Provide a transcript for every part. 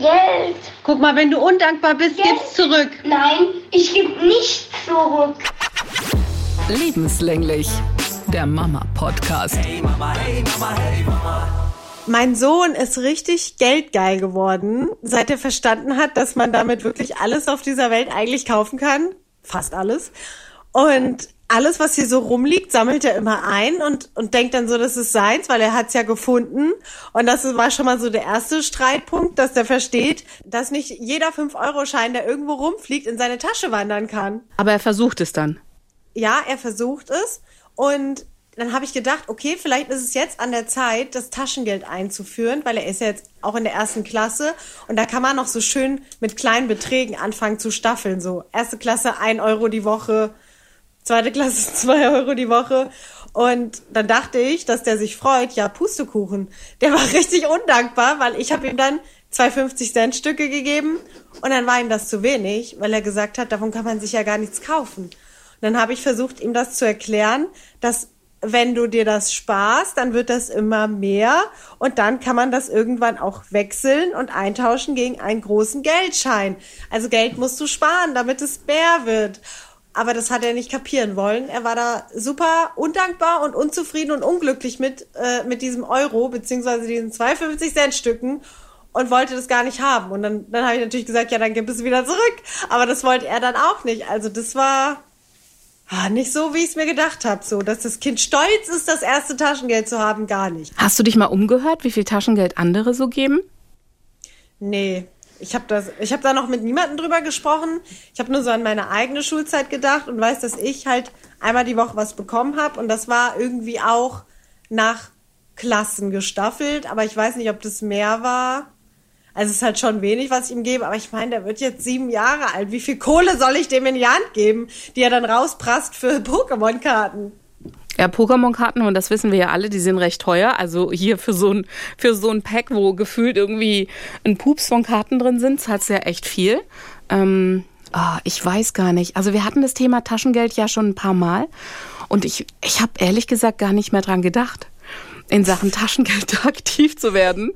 Geld. Guck mal, wenn du undankbar bist, Geld. gib's zurück. Nein, ich gebe nichts zurück. Lebenslänglich. Der Mama-Podcast. Mein Sohn ist richtig geldgeil geworden, seit er verstanden hat, dass man damit wirklich alles auf dieser Welt eigentlich kaufen kann. Fast alles. Und alles, was hier so rumliegt, sammelt er immer ein und, und denkt dann so, das ist seins, weil er hat's ja gefunden. Und das war schon mal so der erste Streitpunkt, dass der versteht, dass nicht jeder 5-Euro-Schein, der irgendwo rumfliegt, in seine Tasche wandern kann. Aber er versucht es dann. Ja, er versucht es. Und dann habe ich gedacht, okay, vielleicht ist es jetzt an der Zeit, das Taschengeld einzuführen, weil er ist ja jetzt auch in der ersten Klasse und da kann man noch so schön mit kleinen Beträgen anfangen zu staffeln. So erste Klasse ein Euro die Woche, zweite Klasse zwei Euro die Woche. Und dann dachte ich, dass der sich freut, ja, Pustekuchen. Der war richtig undankbar, weil ich habe ihm dann zwei 50-Cent-Stücke gegeben und dann war ihm das zu wenig, weil er gesagt hat, davon kann man sich ja gar nichts kaufen. Und dann habe ich versucht, ihm das zu erklären, dass wenn du dir das sparst, dann wird das immer mehr und dann kann man das irgendwann auch wechseln und eintauschen gegen einen großen Geldschein. Also Geld musst du sparen, damit es mehr wird. Aber das hat er nicht kapieren wollen. Er war da super undankbar und unzufrieden und unglücklich mit, äh, mit diesem Euro, beziehungsweise diesen 52 Cent Stücken und wollte das gar nicht haben. Und dann, dann habe ich natürlich gesagt, ja, dann gib es wieder zurück. Aber das wollte er dann auch nicht. Also das war ah, nicht so, wie ich es mir gedacht habe. So, dass das Kind stolz ist, das erste Taschengeld zu haben, gar nicht. Hast du dich mal umgehört, wie viel Taschengeld andere so geben? Nee. Ich habe das, ich habe da noch mit niemandem drüber gesprochen. Ich habe nur so an meine eigene Schulzeit gedacht und weiß, dass ich halt einmal die Woche was bekommen habe und das war irgendwie auch nach Klassen gestaffelt, aber ich weiß nicht, ob das mehr war. Also es ist halt schon wenig, was ich ihm gebe, aber ich meine, der wird jetzt sieben Jahre alt. Wie viel Kohle soll ich dem in die Hand geben, die er dann rausprasst für Pokémon-Karten? Ja, Pokémon-Karten, und das wissen wir ja alle, die sind recht teuer. Also hier für so ein, für so ein Pack, wo gefühlt irgendwie ein Pups von Karten drin sind, zahlst du ja echt viel. Ähm, oh, ich weiß gar nicht. Also wir hatten das Thema Taschengeld ja schon ein paar Mal. Und ich, ich habe ehrlich gesagt gar nicht mehr dran gedacht, in Sachen Taschengeld aktiv zu werden.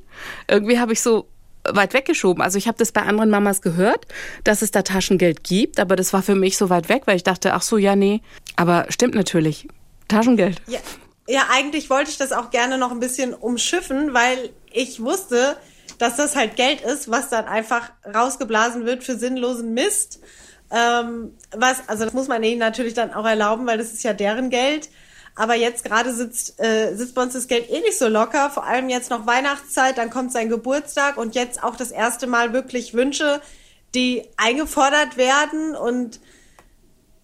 Irgendwie habe ich so weit weggeschoben. Also ich habe das bei anderen Mamas gehört, dass es da Taschengeld gibt, aber das war für mich so weit weg, weil ich dachte, ach so, ja, nee. Aber stimmt natürlich. Taschengeld. Ja, ja, eigentlich wollte ich das auch gerne noch ein bisschen umschiffen, weil ich wusste, dass das halt Geld ist, was dann einfach rausgeblasen wird für sinnlosen Mist. Ähm, was, also das muss man ihnen natürlich dann auch erlauben, weil das ist ja deren Geld. Aber jetzt gerade sitzt, äh, sitzt bei uns das Geld eh nicht so locker. Vor allem jetzt noch Weihnachtszeit, dann kommt sein Geburtstag und jetzt auch das erste Mal wirklich Wünsche, die eingefordert werden und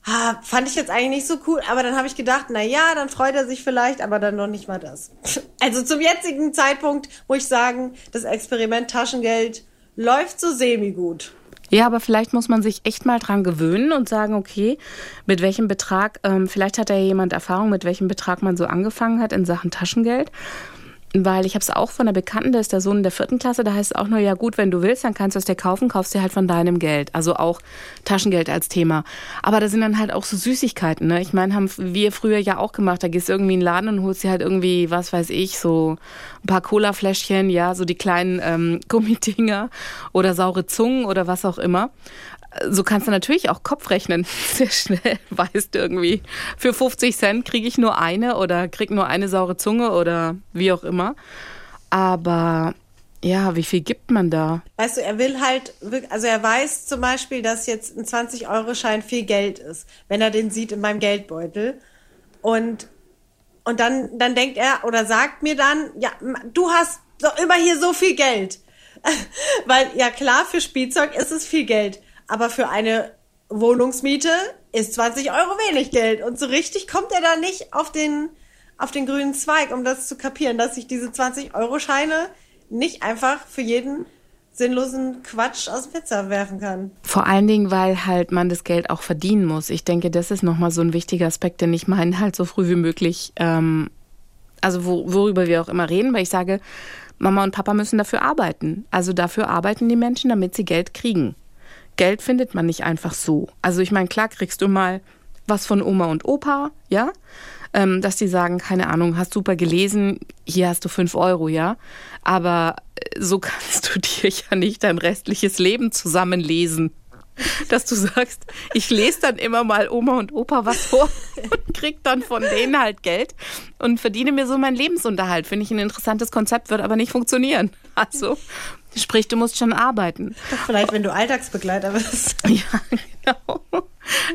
ah, fand ich jetzt eigentlich nicht so cool. Aber dann habe ich gedacht, na ja, dann freut er sich vielleicht, aber dann noch nicht mal das. Also zum jetzigen Zeitpunkt muss ich sagen, das Experiment Taschengeld läuft so semi-gut. Ja, aber vielleicht muss man sich echt mal dran gewöhnen und sagen, okay, mit welchem Betrag, ähm, vielleicht hat ja jemand Erfahrung, mit welchem Betrag man so angefangen hat in Sachen Taschengeld. Weil ich habe es auch von der Bekannten, der ist der Sohn in der vierten Klasse, da heißt es auch nur, ja gut, wenn du willst, dann kannst du es dir kaufen, kaufst dir halt von deinem Geld. Also auch Taschengeld als Thema. Aber da sind dann halt auch so Süßigkeiten. Ne? Ich meine, haben wir früher ja auch gemacht. Da gehst du irgendwie in den Laden und holst dir halt irgendwie, was weiß ich, so ein paar Cola-Fläschchen, ja, so die kleinen ähm, Gummidinger oder saure Zungen oder was auch immer so kannst du natürlich auch Kopf rechnen. Sehr schnell weißt du irgendwie, für 50 Cent kriege ich nur eine oder krieg nur eine saure Zunge oder wie auch immer. Aber ja, wie viel gibt man da? Weißt du, er will halt, also er weiß zum Beispiel, dass jetzt ein 20-Euro-Schein viel Geld ist, wenn er den sieht in meinem Geldbeutel. Und, und dann, dann denkt er oder sagt mir dann, ja, du hast doch immer hier so viel Geld. Weil, ja klar, für Spielzeug ist es viel Geld aber für eine Wohnungsmiete ist 20 Euro wenig Geld. Und so richtig kommt er da nicht auf den, auf den grünen Zweig, um das zu kapieren, dass sich diese 20-Euro-Scheine nicht einfach für jeden sinnlosen Quatsch aus dem Pizza werfen kann. Vor allen Dingen, weil halt man das Geld auch verdienen muss. Ich denke, das ist nochmal so ein wichtiger Aspekt, den ich meine, halt so früh wie möglich, ähm, also wo, worüber wir auch immer reden, weil ich sage, Mama und Papa müssen dafür arbeiten. Also dafür arbeiten die Menschen, damit sie Geld kriegen. Geld findet man nicht einfach so. Also ich meine, klar kriegst du mal was von Oma und Opa, ja. ähm, dass die sagen, keine Ahnung, hast super gelesen, hier hast du fünf Euro, ja. Aber äh, so kannst du dir ja nicht dein restliches Leben zusammenlesen dass du sagst, ich lese dann immer mal Oma und Opa was vor und krieg dann von denen halt Geld und verdiene mir so meinen Lebensunterhalt. Finde ich ein interessantes Konzept, wird aber nicht funktionieren. Also, sprich, du musst schon arbeiten. Vielleicht, wenn du Alltagsbegleiter bist. Ja, genau.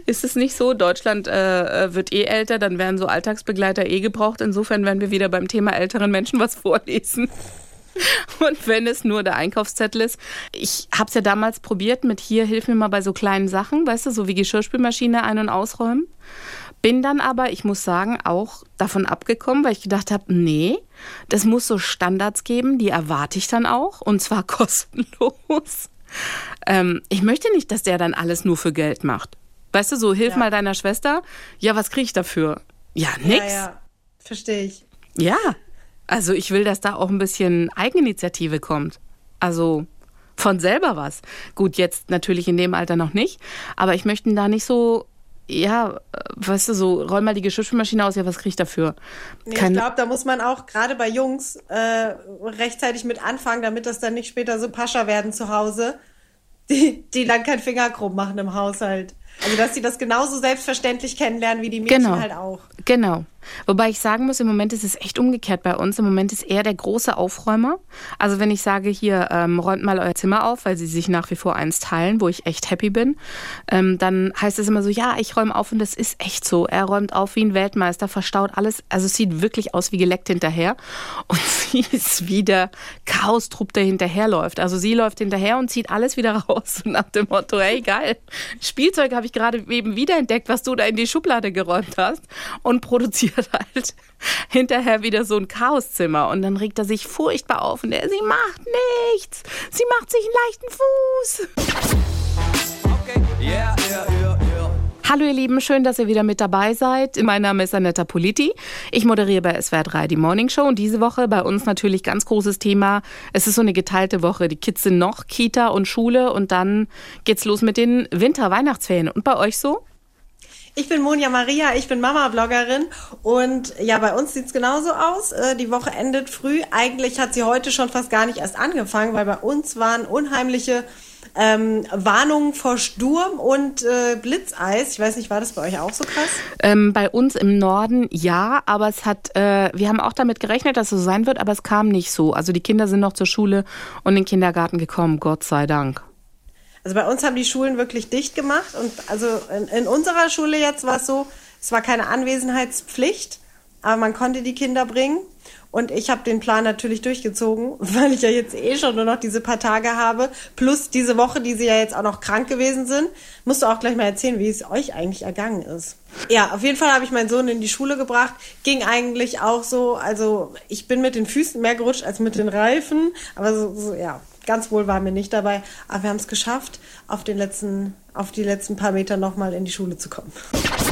Ist es nicht so? Deutschland äh, wird eh älter, dann werden so Alltagsbegleiter eh gebraucht. Insofern werden wir wieder beim Thema älteren Menschen was vorlesen. Und wenn es nur der Einkaufszettel ist. Ich habe es ja damals probiert mit hier, hilf mir mal bei so kleinen Sachen, weißt du, so wie Geschirrspülmaschine ein- und ausräumen. Bin dann aber, ich muss sagen, auch davon abgekommen, weil ich gedacht habe, nee, das muss so Standards geben, die erwarte ich dann auch und zwar kostenlos. Ähm, ich möchte nicht, dass der dann alles nur für Geld macht. Weißt du, so hilf ja. mal deiner Schwester. Ja, was kriege ich dafür? Ja, nix. Ja, ja. Verstehe ich. Ja. Also ich will, dass da auch ein bisschen Eigeninitiative kommt. Also von selber was. Gut, jetzt natürlich in dem Alter noch nicht, aber ich möchte da nicht so, ja, weißt du, so, räum mal die Geschirrspülmaschine aus, ja, was krieg ich dafür? Nee, ich glaube, da muss man auch gerade bei Jungs äh, rechtzeitig mit anfangen, damit das dann nicht später so Pascha werden zu Hause, die, die dann keinen Finger krumm machen im Haushalt. Also, dass sie das genauso selbstverständlich kennenlernen wie die Mädchen genau. halt auch. Genau. Wobei ich sagen muss, im Moment ist es echt umgekehrt bei uns. Im Moment ist er der große Aufräumer. Also wenn ich sage, hier, ähm, räumt mal euer Zimmer auf, weil sie sich nach wie vor eins teilen, wo ich echt happy bin, ähm, dann heißt es immer so, ja, ich räume auf und das ist echt so. Er räumt auf wie ein Weltmeister, verstaut alles. Also es sieht wirklich aus wie geleckt hinterher. Und sie ist wie der Chaos-Trupp, der hinterherläuft. Also sie läuft hinterher und zieht alles wieder raus nach dem Motto, hey, geil, Spielzeug habe ich gerade eben wiederentdeckt, was du da in die Schublade geräumt hast und produziert halt hinterher wieder so ein Chaoszimmer und dann regt er sich furchtbar auf und er, sie macht nichts, sie macht sich einen leichten Fuß. Okay. Yeah, yeah, yeah, Hallo ihr Lieben, schön, dass ihr wieder mit dabei seid. Mein Name ist Anetta Politi. Ich moderiere bei SWR 3 die Morning Show und diese Woche bei uns natürlich ganz großes Thema. Es ist so eine geteilte Woche. Die Kids sind noch Kita und Schule und dann geht's los mit den Winter-Weihnachtsferien. Und bei euch so? Ich bin Monja Maria, ich bin Mama-Bloggerin und ja, bei uns sieht's genauso aus. Äh, die Woche endet früh. Eigentlich hat sie heute schon fast gar nicht erst angefangen, weil bei uns waren unheimliche ähm, Warnungen vor Sturm und äh, Blitzeis. Ich weiß nicht, war das bei euch auch so krass? Ähm, bei uns im Norden ja, aber es hat, äh, wir haben auch damit gerechnet, dass es so sein wird, aber es kam nicht so. Also die Kinder sind noch zur Schule und in den Kindergarten gekommen, Gott sei Dank. Also bei uns haben die Schulen wirklich dicht gemacht und also in, in unserer Schule jetzt war es so, es war keine Anwesenheitspflicht, aber man konnte die Kinder bringen. Und ich habe den Plan natürlich durchgezogen, weil ich ja jetzt eh schon nur noch diese paar Tage habe. Plus diese Woche, die sie ja jetzt auch noch krank gewesen sind. Musst du auch gleich mal erzählen, wie es euch eigentlich ergangen ist. Ja, auf jeden Fall habe ich meinen Sohn in die Schule gebracht. Ging eigentlich auch so, also ich bin mit den Füßen mehr gerutscht als mit den Reifen. Aber so, so ja, Ganz wohl waren wir nicht dabei, aber wir haben es geschafft, auf, den letzten, auf die letzten paar Meter nochmal in die Schule zu kommen.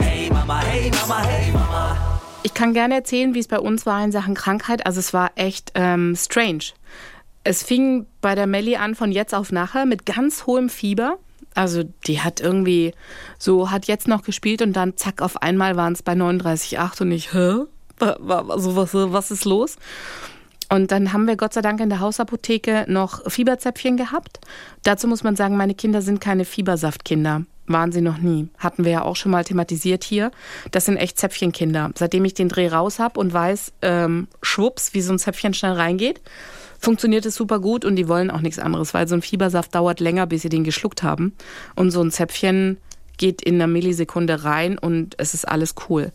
Hey Mama, hey Mama, hey Mama. Ich kann gerne erzählen, wie es bei uns war in Sachen Krankheit. Also es war echt ähm, strange. Es fing bei der Melli an von jetzt auf nachher mit ganz hohem Fieber. Also die hat irgendwie so, hat jetzt noch gespielt und dann zack, auf einmal waren es bei 39,8 und ich, hä? Was, was ist los? Und dann haben wir Gott sei Dank in der Hausapotheke noch Fieberzäpfchen gehabt. Dazu muss man sagen, meine Kinder sind keine Fiebersaftkinder. Waren sie noch nie. Hatten wir ja auch schon mal thematisiert hier. Das sind echt Zäpfchenkinder. Seitdem ich den Dreh raus habe und weiß, ähm, schwupps, wie so ein Zäpfchen schnell reingeht, funktioniert es super gut und die wollen auch nichts anderes, weil so ein Fiebersaft dauert länger, bis sie den geschluckt haben. Und so ein Zäpfchen geht in einer Millisekunde rein und es ist alles cool.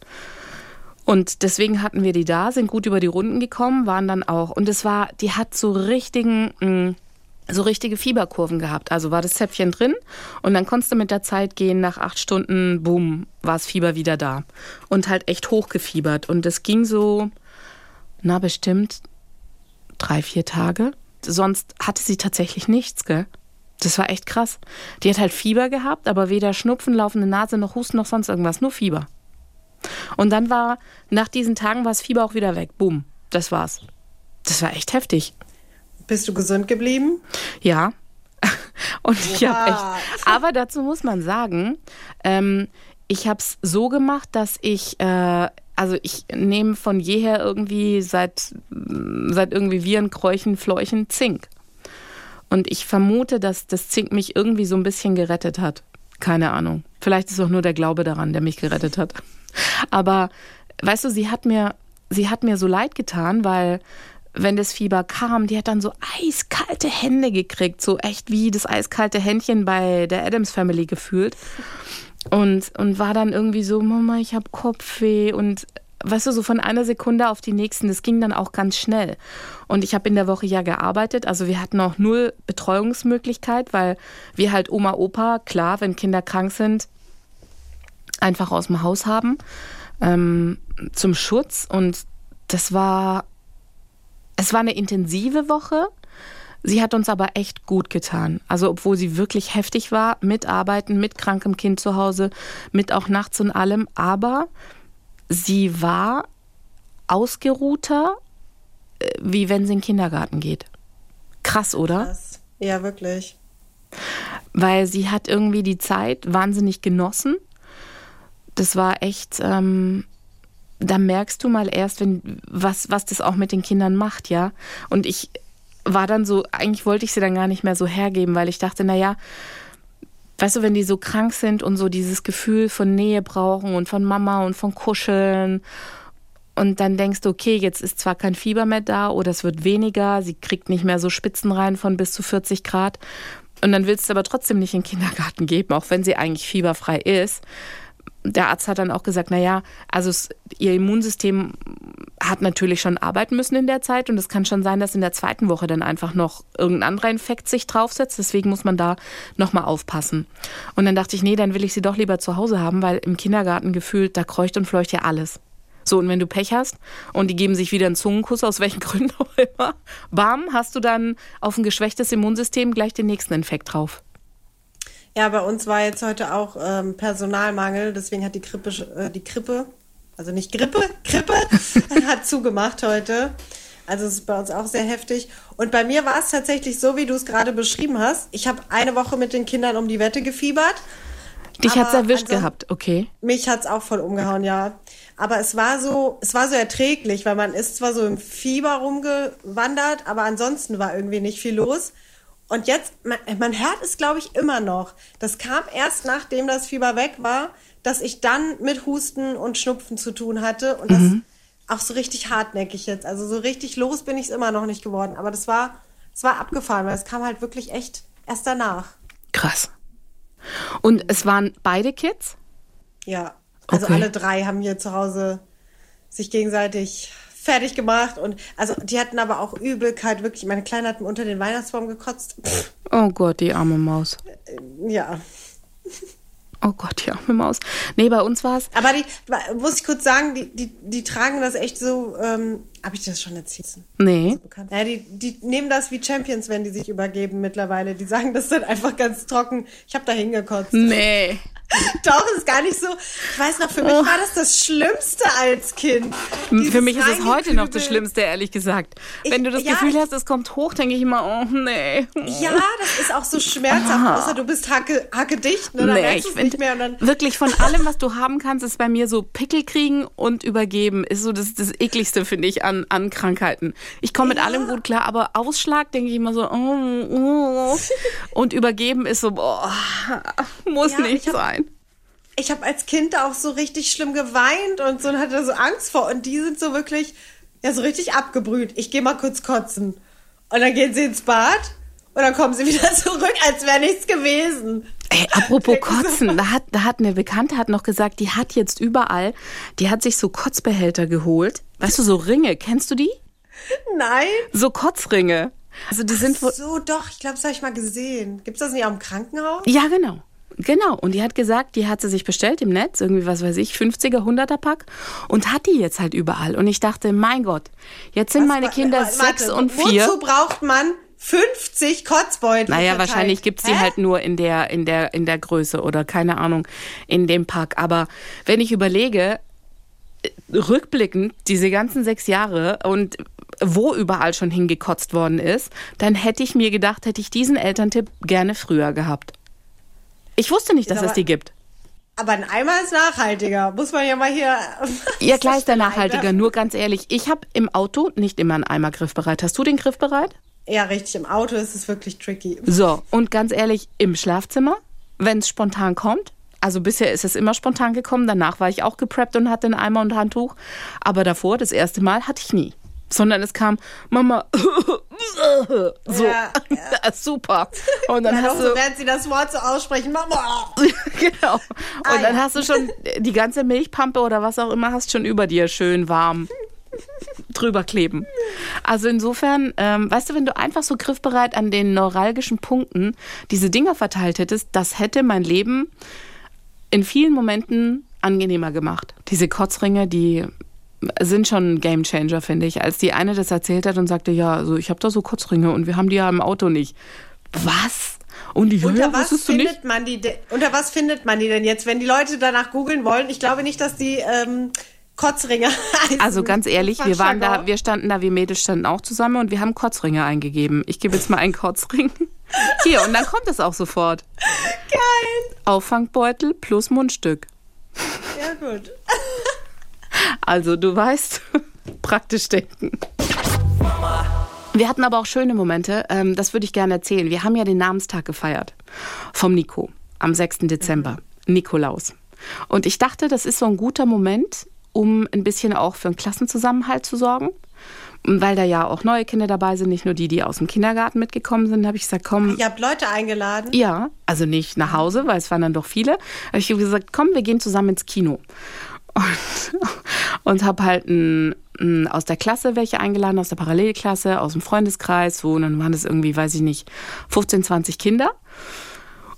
Und deswegen hatten wir die da, sind gut über die Runden gekommen, waren dann auch. Und es war, die hat so richtigen, mm, so richtige Fieberkurven gehabt. Also war das Zäpfchen drin und dann konntest du mit der Zeit gehen, nach acht Stunden, boom, war das Fieber wieder da. Und halt echt hochgefiebert. Und es ging so, na bestimmt drei, vier Tage. Sonst hatte sie tatsächlich nichts, gell? Das war echt krass. Die hat halt Fieber gehabt, aber weder Schnupfen, laufende Nase noch Husten noch sonst irgendwas, nur Fieber. Und dann war, nach diesen Tagen war das Fieber auch wieder weg. Boom, das war's. Das war echt heftig. Bist du gesund geblieben? Ja. Und ich habe echt. Aber dazu muss man sagen, ähm, ich habe es so gemacht, dass ich äh, also ich nehme von jeher irgendwie seit, seit irgendwie Viren, Kräuchen, Fleuchen Zink. Und ich vermute, dass das Zink mich irgendwie so ein bisschen gerettet hat. Keine Ahnung. Vielleicht ist auch nur der Glaube daran, der mich gerettet hat. Aber weißt du, sie hat mir, sie hat mir so leid getan, weil wenn das Fieber kam, die hat dann so eiskalte Hände gekriegt, so echt wie das eiskalte Händchen bei der Adams Family gefühlt. Und, und war dann irgendwie so, Mama, ich habe Kopfweh und weißt du, so von einer Sekunde auf die nächsten, das ging dann auch ganz schnell. Und ich habe in der Woche ja gearbeitet, also wir hatten auch null Betreuungsmöglichkeit, weil wir halt Oma, Opa, klar, wenn Kinder krank sind, einfach aus dem Haus haben ähm, zum Schutz. Und das war, es war eine intensive Woche. Sie hat uns aber echt gut getan. Also obwohl sie wirklich heftig war, mit Arbeiten, mit krankem Kind zu Hause, mit auch nachts und allem. Aber sie war ausgeruhter, äh, wie wenn sie in den Kindergarten geht. Krass, oder? Krass. Ja, wirklich. Weil sie hat irgendwie die Zeit wahnsinnig genossen. Das war echt, ähm, da merkst du mal erst, wenn, was, was das auch mit den Kindern macht, ja. Und ich war dann so, eigentlich wollte ich sie dann gar nicht mehr so hergeben, weil ich dachte, naja, weißt du, wenn die so krank sind und so dieses Gefühl von Nähe brauchen und von Mama und von Kuscheln und dann denkst du, okay, jetzt ist zwar kein Fieber mehr da oder es wird weniger, sie kriegt nicht mehr so Spitzen rein von bis zu 40 Grad und dann willst du aber trotzdem nicht in den Kindergarten geben, auch wenn sie eigentlich fieberfrei ist der Arzt hat dann auch gesagt, naja, also es, ihr Immunsystem hat natürlich schon arbeiten müssen in der Zeit und es kann schon sein, dass in der zweiten Woche dann einfach noch irgendein anderer Infekt sich draufsetzt. Deswegen muss man da nochmal aufpassen. Und dann dachte ich, nee, dann will ich sie doch lieber zu Hause haben, weil im Kindergarten gefühlt, da kreucht und fleucht ja alles. So, und wenn du Pech hast und die geben sich wieder einen Zungenkuss, aus welchen Gründen auch immer, bam, hast du dann auf ein geschwächtes Immunsystem gleich den nächsten Infekt drauf. Ja, bei uns war jetzt heute auch ähm, Personalmangel, deswegen hat die Krippe, äh, die Krippe, also nicht Grippe, Krippe, hat zugemacht heute. Also es ist bei uns auch sehr heftig. Und bei mir war es tatsächlich so, wie du es gerade beschrieben hast. Ich habe eine Woche mit den Kindern um die Wette gefiebert. Dich hat's erwischt also, gehabt, okay. Mich hat's auch voll umgehauen, ja. Aber es war so, es war so erträglich, weil man ist zwar so im Fieber rumgewandert, aber ansonsten war irgendwie nicht viel los. Und jetzt, man, man hört es, glaube ich, immer noch. Das kam erst nachdem das Fieber weg war, dass ich dann mit Husten und Schnupfen zu tun hatte. Und das mhm. auch so richtig hartnäckig jetzt. Also so richtig los bin ich es immer noch nicht geworden. Aber das war, es war abgefahren, weil es kam halt wirklich echt erst danach. Krass. Und es waren beide Kids? Ja. Also okay. alle drei haben hier zu Hause sich gegenseitig fertig gemacht und also die hatten aber auch Übelkeit, wirklich. Meine Kleine hat mir unter den Weihnachtsbaum gekotzt. Oh Gott, die arme Maus. Äh, ja. Oh Gott, die arme Maus. Nee, bei uns war es. Aber die, muss ich kurz sagen, die, die, die tragen das echt so, ähm, habe ich das schon erzählt? Nee. So ja, die, die nehmen das wie Champions, wenn die sich übergeben mittlerweile. Die sagen das dann einfach ganz trocken. Ich habe da hingekotzt. Nee. Doch, ist gar nicht so. Ich weiß noch, für mich oh. war das das Schlimmste als Kind. Dieses für mich ist es heute noch das Schlimmste, ehrlich gesagt. Ich, Wenn du das ja, Gefühl hast, es kommt hoch, denke ich immer, oh nee. Ja, das ist auch so schmerzhaft, ah. außer du bist hacke, hacke dicht. Ne? Dann nee, ich finde wirklich von allem, was du haben kannst, ist bei mir so Pickel kriegen und übergeben. Ist so das, das ekligste, finde ich, an, an Krankheiten. Ich komme mit ja. allem gut klar, aber Ausschlag denke ich immer so, oh, oh. und übergeben ist so, boah, muss ja, nicht sein ich habe als Kind auch so richtig schlimm geweint und so und hatte so Angst vor. Und die sind so wirklich, ja, so richtig abgebrüht. Ich gehe mal kurz kotzen. Und dann gehen sie ins Bad und dann kommen sie wieder zurück, als wäre nichts gewesen. Ey, apropos Kotzen, da hat, da hat eine Bekannte hat noch gesagt, die hat jetzt überall, die hat sich so Kotzbehälter geholt. Weißt du, so Ringe, kennst du die? Nein. So Kotzringe. Also die sind Ach so, doch, ich glaube, das habe ich mal gesehen. Gibt es das nicht auch im Krankenhaus? Ja, genau. Genau, und die hat gesagt, die hat sie sich bestellt im Netz, irgendwie was weiß ich, 50er, 100er Pack und hat die jetzt halt überall. Und ich dachte, mein Gott, jetzt sind was, meine Kinder warte, sechs und vier. Wozu braucht man 50 Kotzbeutel? Naja, wahrscheinlich gibt's die halt nur in der, in, der, in der Größe oder keine Ahnung, in dem Pack. Aber wenn ich überlege, rückblickend diese ganzen sechs Jahre und wo überall schon hingekotzt worden ist, dann hätte ich mir gedacht, hätte ich diesen Elterntipp gerne früher gehabt. Ich wusste nicht, dass es die gibt. Aber ein Eimer ist nachhaltiger. Muss man ja mal hier. Ja, klar ist der nachhaltiger. Nur ganz ehrlich, ich habe im Auto nicht immer einen Eimer griffbereit. Hast du den griffbereit? Ja, richtig. Im Auto ist es wirklich tricky. So, und ganz ehrlich, im Schlafzimmer, wenn es spontan kommt. Also bisher ist es immer spontan gekommen. Danach war ich auch gepreppt und hatte einen Eimer und Handtuch. Aber davor, das erste Mal, hatte ich nie. Sondern es kam, Mama, so, Ja, ja. super. Und dann Ja, hast doch, du, während sie das Wort so aussprechen. Mama. genau. Und Ah, dann ja. hast du schon die ganze Milchpampe oder was auch immer hast schon über dir schön warm drüber kleben. Also insofern, ähm, weißt du, wenn du einfach so griffbereit an den neuralgischen Punkten diese Dinger verteilt hättest, das hätte mein Leben in vielen Momenten angenehmer gemacht. Diese Kotzringe, die sind schon ein Gamechanger, finde ich. Als die eine das erzählt hat und sagte, ja, also ich habe da so Kotzringe und wir haben die ja im Auto nicht. Was? Und die, Unter was findet man die? de- Unter was findet man die denn jetzt, wenn die Leute danach googeln wollen? Ich glaube nicht, dass die ähm, Kotzringe heißen. Also ganz ehrlich, wir waren da, wir standen da, wir Mädels standen auch zusammen und wir haben Kotzringe eingegeben. Ich gebe jetzt mal einen Kotzring. Hier, und dann kommt es auch sofort. Geil. Auffangbeutel plus Mundstück. Ja, gut. Also du weißt, praktisch denken. Wir hatten aber auch schöne Momente, ähm, das würde ich gerne erzählen. Wir haben ja den Namenstag gefeiert vom Nico am 6. Dezember, Nikolaus. Und ich dachte, das ist so ein guter Moment, um ein bisschen auch für einen Klassenzusammenhalt zu sorgen. Weil da ja auch neue Kinder dabei sind, nicht nur die, die aus dem Kindergarten mitgekommen sind, habe ich gesagt, komm, Ihr habt Leute eingeladen. ja, also nicht nach Hause, weil es waren dann doch viele. Aber ich habe gesagt, komm, wir gehen zusammen ins Kino. Und, und habe halt ein, ein, aus der Klasse welche eingeladen, aus der Parallelklasse, aus dem Freundeskreis, so. Und dann waren das irgendwie, weiß ich nicht, 15, 20 Kinder.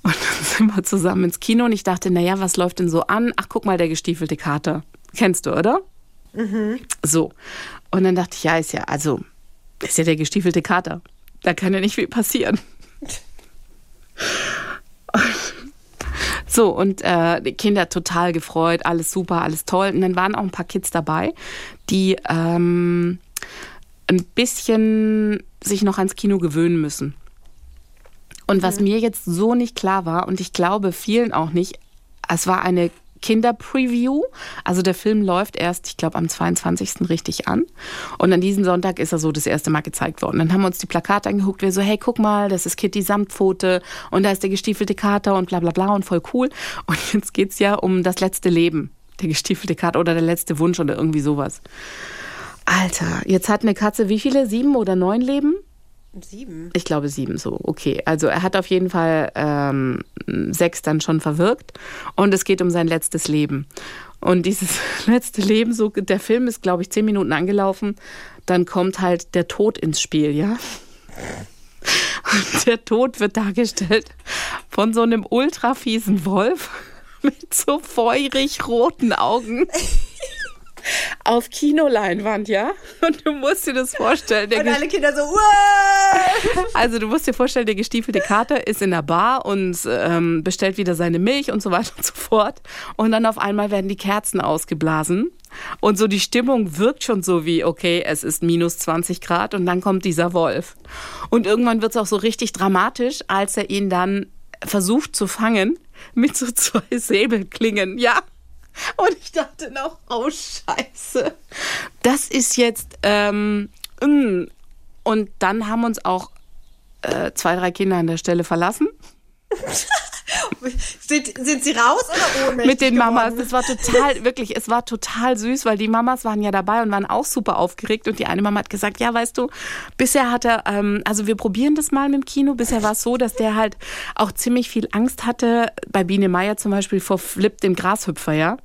Und dann sind wir zusammen ins Kino und ich dachte, naja, was läuft denn so an? Ach, guck mal, der gestiefelte Kater. Kennst du, oder? So. Und dann dachte ich, ja, ist ja, also, ist ja der gestiefelte Kater. Da kann ja nicht viel passieren. So, und äh, die Kinder total gefreut, alles super, alles toll. Und dann waren auch ein paar Kids dabei, die ähm, ein bisschen sich noch ans Kino gewöhnen müssen. Und was mir jetzt so nicht klar war, und ich glaube vielen auch nicht, es war eine Kinderpreview. Also der Film läuft erst, ich glaube, am 22. richtig an. Und an diesem Sonntag ist er so das erste Mal gezeigt worden. Dann haben wir uns die Plakate angeguckt. Wir so, hey, guck mal, das ist Kitty Samtpfote und da ist der gestiefelte Kater und bla bla bla und voll cool. Und jetzt geht's ja um das letzte Leben. Der gestiefelte Kater oder der letzte Wunsch oder irgendwie sowas. Alter, jetzt hat eine Katze wie viele? Sieben oder neun Leben? Sieben. Ich glaube sieben so. Okay, also er hat auf jeden Fall ähm, sechs dann schon verwirkt und es geht um sein letztes Leben. Und dieses letzte Leben, so der Film ist, glaube ich, zehn Minuten angelaufen, dann kommt halt der Tod ins Spiel, ja. Und der Tod wird dargestellt von so einem ultra fiesen Wolf mit so feurig roten Augen. Auf Kinoleinwand, ja? Und du musst dir das vorstellen. Der Und alle Kinder so, Uah! also du musst dir vorstellen, der gestiefelte Kater ist in der Bar und ähm, bestellt wieder seine Milch und so weiter und so fort. Und dann auf einmal werden die Kerzen ausgeblasen. Und so die Stimmung wirkt schon so wie, okay, es ist minus 20 Grad und dann kommt dieser Wolf. Und irgendwann wird es auch so richtig dramatisch, als er ihn dann versucht zu fangen mit so zwei Säbelklingen, ja. Und ich dachte noch, oh Scheiße. Das ist jetzt, ähm, mm. und dann haben uns auch äh, zwei, drei Kinder an der Stelle verlassen. Sind, sind sie raus oder ohnmächtig Mit den Mamas. geworden? Das war total, wirklich, es war total süß, weil die Mamas waren ja dabei und waren auch super aufgeregt. Und die eine Mama hat gesagt, ja, weißt du, bisher hat er, ähm, also wir probieren das mal mit dem Kino. Bisher war es so, dass der halt auch ziemlich viel Angst hatte, bei Biene Meier zum Beispiel vor Flip, dem Grashüpfer, ja.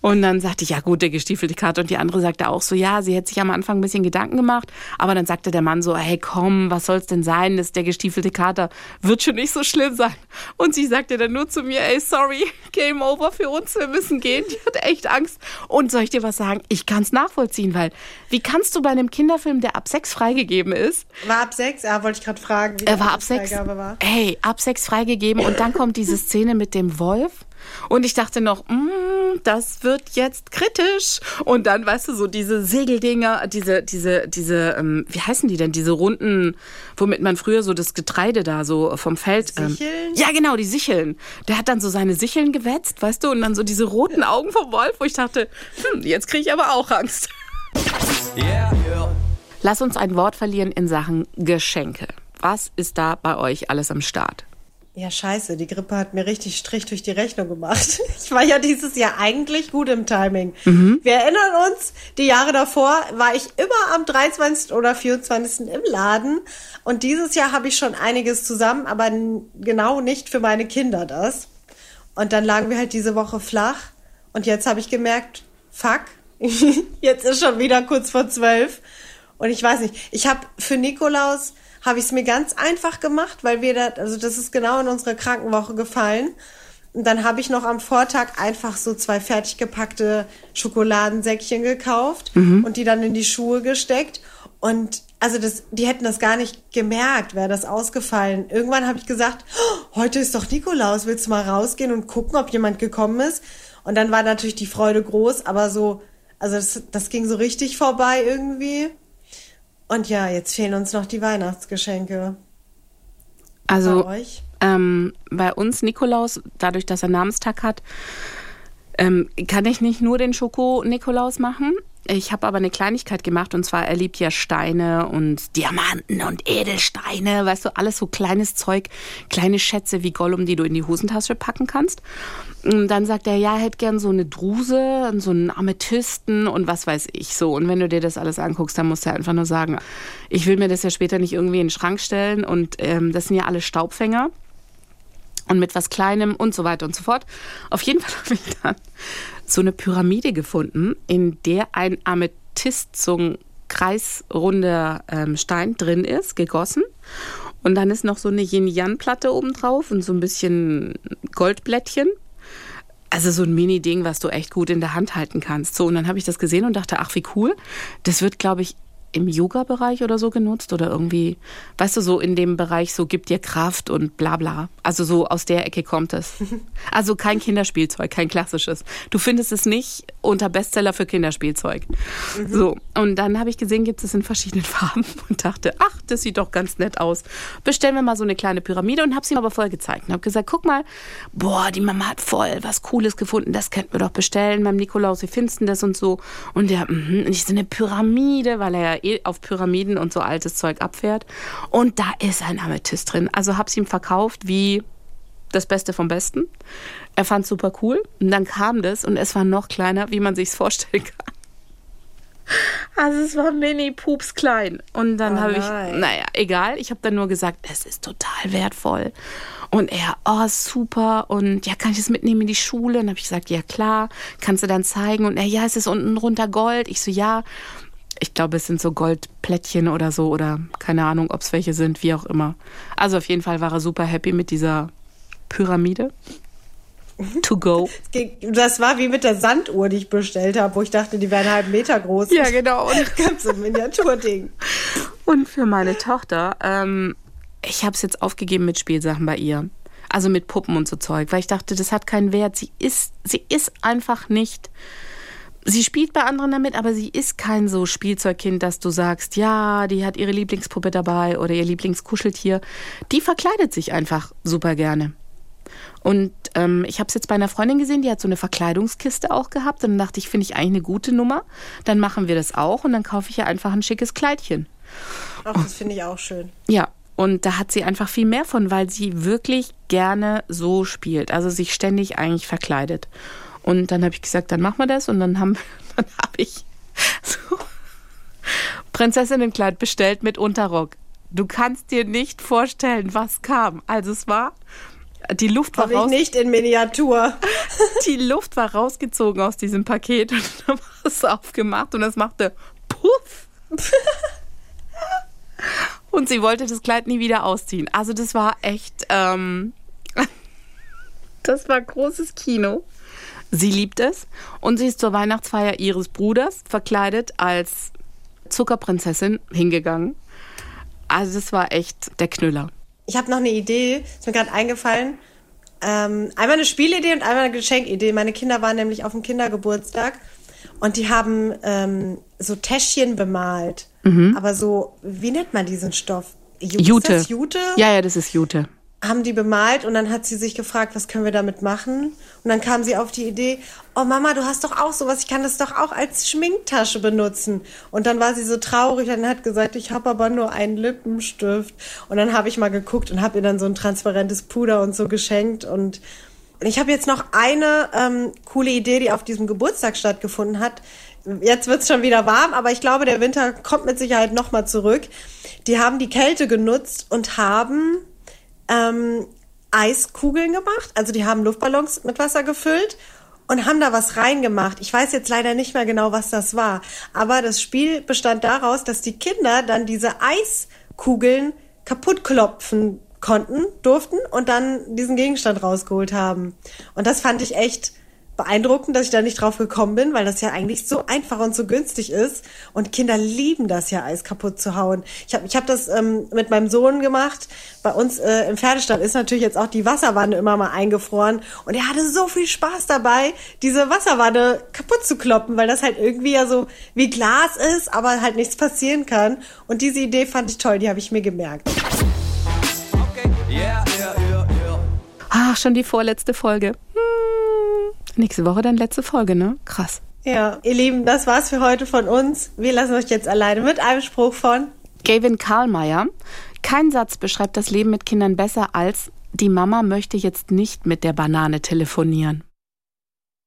Und dann sagte ich, ja gut, der gestiefelte Kater. Und die andere sagte auch so, ja, sie hätte sich am Anfang ein bisschen Gedanken gemacht. Aber dann sagte der Mann so, hey komm, was soll's denn sein? Das ist der gestiefelte Kater. Wird schon nicht so schlimm sein. Und sie sagte dann nur zu mir, ey, sorry, Game over für uns, wir müssen gehen. Die hat echt Angst. Und soll ich dir was sagen? Ich kann's nachvollziehen, weil wie kannst du bei einem Kinderfilm, der ab sechs freigegeben ist, War ab sechs? Ja, wollte ich gerade fragen. Wie er war ab sechs, War. ey, ab sechs freigegeben und dann kommt diese Szene mit dem Wolf. Und ich dachte noch, mm, das wird jetzt kritisch. Und dann, weißt du, so diese Segeldinger, diese, diese, diese, ähm, wie heißen die denn, diese runden, womit man früher so das Getreide da so vom Feld. Ähm, Sicheln? ja, genau, die Sicheln. Der hat dann so seine Sicheln gewetzt, weißt du, und dann so diese roten Augen vom Wolf, wo ich dachte, hm, jetzt kriege ich aber auch Angst. Lass uns ein Wort verlieren in Sachen Geschenke. Was ist da bei euch alles am Start? Ja, scheiße, die Grippe hat mir richtig Strich durch die Rechnung gemacht. Ich war ja dieses Jahr eigentlich gut im Timing. Wir erinnern uns, die Jahre davor war ich immer am 23. oder 24. im Laden und dieses Jahr habe ich schon einiges zusammen, aber genau nicht für meine Kinder das. Und dann lagen wir halt diese Woche flach und jetzt habe ich gemerkt, fuck, jetzt ist schon wieder kurz vor zwölf und ich weiß nicht, ich habe für Nikolaus habe ich es mir ganz einfach gemacht, weil wir da, also das ist genau in unsere Krankenwoche gefallen. Und dann habe ich noch am Vortag einfach so zwei fertig gepackte Schokoladensäckchen gekauft und die dann in die Schuhe gesteckt. Und also das, die hätten das gar nicht gemerkt, wäre das ausgefallen. Irgendwann habe ich gesagt, "Oh, heute ist doch Nikolaus, willst du mal rausgehen und gucken, ob jemand gekommen ist? Und dann war natürlich die Freude groß, aber so, also das, das ging so richtig vorbei irgendwie. Und ja, jetzt fehlen uns noch die Weihnachtsgeschenke. Also Bei ähm, bei uns Nikolaus, dadurch, dass er Namenstag hat, ähm, kann ich nicht nur den Schoko-Nikolaus machen. Ich habe aber eine Kleinigkeit gemacht und zwar, er liebt ja Steine und Diamanten und Edelsteine, weißt du, alles so kleines Zeug, kleine Schätze wie Gollum, die du in die Hosentasche packen kannst. Und dann sagt er, ja, er hätte gern so eine Druse und so einen Amethysten und was weiß ich so. Und wenn du dir das alles anguckst, dann musst du einfach nur sagen, ich will mir das ja später nicht irgendwie in den Schrank stellen und ähm, das sind ja alle Staubfänger und mit was Kleinem und so weiter und so fort. Auf jeden Fall habe ich dann so eine Pyramide gefunden, in der ein Amethyst, so ein kreisrunder ähm, Stein drin ist, gegossen. Und dann ist noch so eine Yin-Yang-Platte oben drauf und so ein bisschen Goldblättchen. Also so ein Mini-Ding, was du echt gut in der Hand halten kannst. So, und dann habe ich das gesehen und dachte, ach, wie cool. Das wird, glaube ich, im Yoga-Bereich oder so genutzt oder irgendwie, weißt du, so in dem Bereich so gibt dir Kraft und bla bla. Also so aus der Ecke kommt es. Also kein Kinderspielzeug, kein klassisches. Du findest es nicht unter Bestseller für Kinderspielzeug. So, und dann habe ich gesehen, gibt es in verschiedenen Farben und dachte, ach, das sieht doch ganz nett aus. Bestellen wir mal so eine kleine Pyramide und habe sie ihm aber voll gezeigt und habe gesagt, guck mal, boah, die Mama hat voll was Cooles gefunden, das könnten wir doch bestellen beim Nikolaus, wie findest du das und so. Und der, mhm, und ich so eine Pyramide, weil er ja eh auf Pyramiden und so altes Zeug abfährt. Und da ist ein Amethyst drin. Also hab's ihm verkauft wie das Beste vom Besten. Er fand super cool. Und dann kam das und es war noch kleiner, wie man sich's vorstellen kann. Also es war mini pups klein. Und dann Oh habe ich, naja, egal. Ich habe dann nur gesagt, es ist total wertvoll. Und er, oh, super. Und ja, kann ich das mitnehmen in die Schule? Und habe ich gesagt, ja klar. Kannst du dann zeigen? Und er, ja, es ist unten drunter Gold. Ich so, ja. Ich glaube, es sind so Goldplättchen oder so. Oder keine Ahnung, ob es welche sind, wie auch immer. Also auf jeden Fall war er super happy mit dieser Pyramide. To go. Das war wie mit der Sanduhr, die ich bestellt habe, wo ich dachte, die wäre einen halben Meter groß. Ja, genau. Und Ganz ein Miniaturding. Und für meine Tochter, ähm, ich habe es jetzt aufgegeben mit Spielsachen bei ihr. Also mit Puppen und so Zeug, weil ich dachte, das hat keinen Wert. Sie ist, sie ist einfach nicht. Sie spielt bei anderen damit, aber sie ist kein so Spielzeugkind, dass du sagst, ja, die hat ihre Lieblingspuppe dabei oder ihr Lieblingskuscheltier. Die verkleidet sich einfach super gerne. Und ähm, ich habe es jetzt bei einer Freundin gesehen, die hat so eine Verkleidungskiste auch gehabt. Und dann dachte ich, finde ich eigentlich eine gute Nummer. Dann machen wir das auch und dann kaufe ich ihr einfach ein schickes Kleidchen. Ach, das finde ich auch schön. Ja, und da hat sie einfach viel mehr von, weil sie wirklich gerne so spielt. Also sich ständig eigentlich verkleidet. Und dann habe ich gesagt, dann machen wir das. Und dann habe ich so Prinzessinnenkleid bestellt mit Unterrock. Du kannst dir nicht vorstellen, was kam. Also es war die Luft war raus, nicht in Miniatur. die Luft war rausgezogen aus diesem Paket und dann war es aufgemacht und es machte Puff. Und sie wollte das Kleid nie wieder ausziehen. Also das war echt, ähm, das war großes Kino. Sie liebt es und sie ist zur Weihnachtsfeier ihres Bruders verkleidet als Zuckerprinzessin hingegangen. Also das war echt der Knüller. Ich habe noch eine Idee, ist mir gerade eingefallen. ähm, einmal eine Spielidee und einmal eine Geschenkidee. Meine Kinder waren nämlich auf dem Kindergeburtstag und die haben ähm, so Täschchen bemalt. Aber so, wie nennt man diesen Stoff? Jute. Das Jute? Ja, ja, das ist Jute. Haben die bemalt und dann hat sie sich gefragt, was können wir damit machen? Und dann kam sie auf die Idee, oh Mama, du hast doch auch sowas, ich kann das doch auch als Schminktasche benutzen. Und dann war sie so traurig und hat gesagt, ich habe aber nur einen Lippenstift. Und dann habe ich mal geguckt und habe ihr dann so ein transparentes Puder und so geschenkt und ich habe jetzt noch eine ähm, coole Idee, die auf diesem Geburtstag stattgefunden hat. Jetzt wird's schon wieder warm, aber ich glaube, der Winter kommt mit Sicherheit nochmal zurück. Die haben die Kälte genutzt und haben ähm, Eiskugeln gemacht. Also die haben Luftballons mit Wasser gefüllt und haben da was reingemacht. Ich weiß jetzt leider nicht mehr genau, was das war. Aber das Spiel bestand daraus, dass die Kinder dann diese Eiskugeln kaputt klopfen konnten, durften und dann diesen Gegenstand rausgeholt haben. Und das fand ich echt beeindruckend, dass ich da nicht drauf gekommen bin, weil das ja eigentlich so einfach und so günstig ist. Und Kinder lieben das ja, Eis kaputt zu hauen. Ich habe ich hab das ähm, mit meinem Sohn gemacht. Bei uns äh, im Pferdestall ist natürlich jetzt auch die Wasserwanne immer mal eingefroren. Und er hatte so viel Spaß dabei, diese Wasserwanne kaputt zu kloppen, weil das halt irgendwie ja so wie Glas ist, aber halt nichts passieren kann. Und diese Idee fand ich toll, die habe ich mir gemerkt. Ach, schon die vorletzte Folge. Hm. Nächste Woche dann letzte Folge, ne? Krass. Ja, ihr Lieben, das war's für heute von uns. Wir lassen euch jetzt alleine mit einem Spruch von Gavin Karlmeier. Kein Satz beschreibt das Leben mit Kindern besser als die Mama möchte jetzt nicht mit der Banane telefonieren.